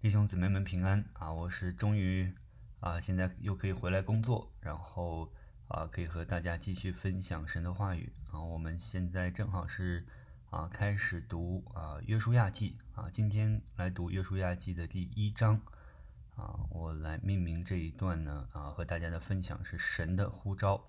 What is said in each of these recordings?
弟兄姊妹们平安啊！我是终于啊，现在又可以回来工作，然后啊，可以和大家继续分享神的话语啊。我们现在正好是啊，开始读啊约书亚记啊，今天来读约书亚记的第一章啊。我来命名这一段呢啊，和大家的分享是神的呼召。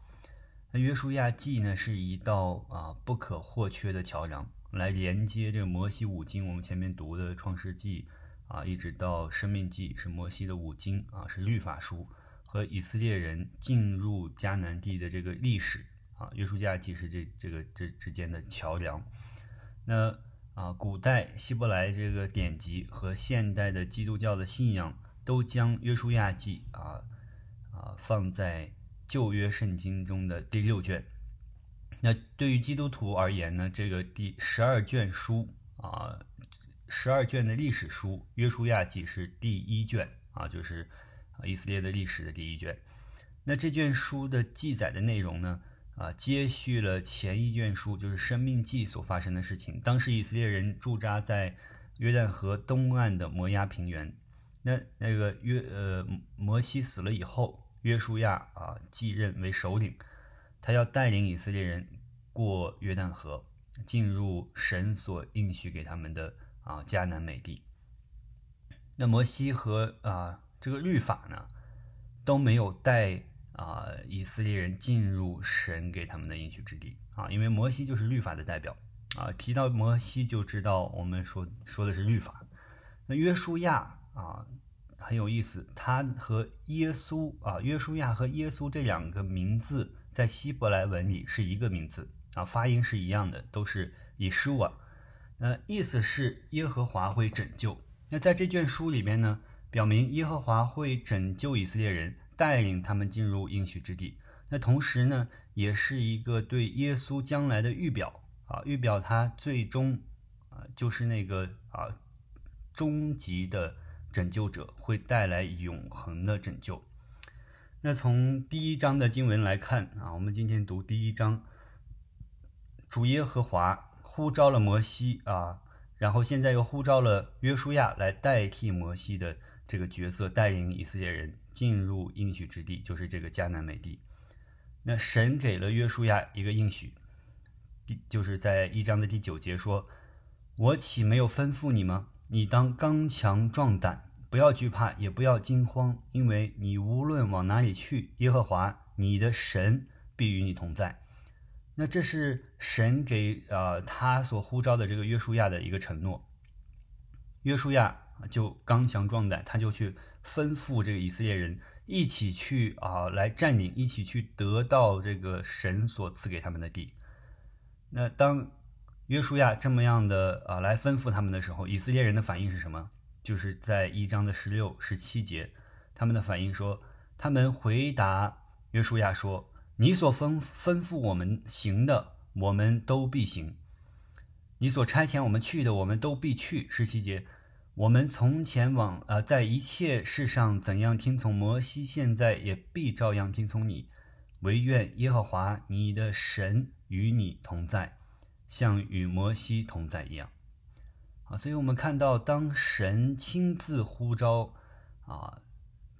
那约书亚记呢，是一道啊不可或缺的桥梁，来连接这个摩西五经。我们前面读的创世纪。啊，一直到《生命记》是摩西的五经啊，是律法书，和以色列人进入迦南地的这个历史啊，《约书亚记》是这这个这之间的桥梁。那啊，古代希伯来这个典籍和现代的基督教的信仰都将《约书亚记》啊啊放在旧约圣经中的第六卷。那对于基督徒而言呢，这个第十二卷书啊。十二卷的历史书《约书亚记》是第一卷啊，就是以色列的历史的第一卷。那这卷书的记载的内容呢，啊，接续了前一卷书，就是《生命记》所发生的事情。当时以色列人驻扎在约旦河东岸的摩押平原。那那个约呃摩西死了以后，约书亚啊继任为首领，他要带领以色列人过约旦河，进入神所应许给他们的。啊，迦南美地。那摩西和啊这个律法呢，都没有带啊以色列人进入神给他们的应许之地啊，因为摩西就是律法的代表啊。提到摩西就知道我们说说的是律法。那约书亚啊很有意思，他和耶稣啊约书亚和耶稣这两个名字在希伯来文里是一个名字啊，发音是一样的，都是以书瓦。呃，意思是耶和华会拯救。那在这卷书里面呢，表明耶和华会拯救以色列人，带领他们进入应许之地。那同时呢，也是一个对耶稣将来的预表啊，预表他最终啊，就是那个啊，终极的拯救者，会带来永恒的拯救。那从第一章的经文来看啊，我们今天读第一章，主耶和华。呼召了摩西啊，然后现在又呼召了约书亚来代替摩西的这个角色，带领以色列人进入应许之地，就是这个迦南美地。那神给了约书亚一个应许，第就是在一章的第九节说：“我岂没有吩咐你吗？你当刚强壮胆，不要惧怕，也不要惊慌，因为你无论往哪里去，耶和华你的神必与你同在。”那这是神给呃他所呼召的这个约书亚的一个承诺。约书亚就刚强壮胆，他就去吩咐这个以色列人一起去啊来占领，一起去得到这个神所赐给他们的地。那当约书亚这么样的啊来吩咐他们的时候，以色列人的反应是什么？就是在一章的十六、十七节，他们的反应说，他们回答约书亚说。你所吩吩咐我们行的，我们都必行；你所差遣我们去的，我们都必去。十七节，我们从前往呃，在一切事上怎样听从摩西，现在也必照样听从你。唯愿耶和华你的神与你同在，像与摩西同在一样。啊，所以我们看到，当神亲自呼召啊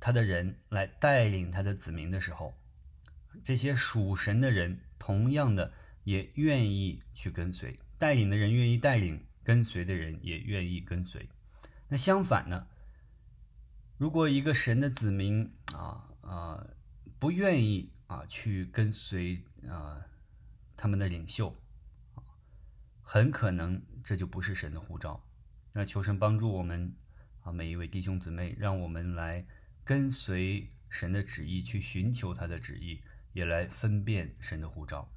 他的人来带领他的子民的时候。这些属神的人，同样的也愿意去跟随，带领的人愿意带领，跟随的人也愿意跟随。那相反呢？如果一个神的子民啊啊不愿意啊去跟随啊他们的领袖，很可能这就不是神的呼召。那求神帮助我们啊每一位弟兄姊妹，让我们来跟随神的旨意，去寻求他的旨意。也来分辨神的护照。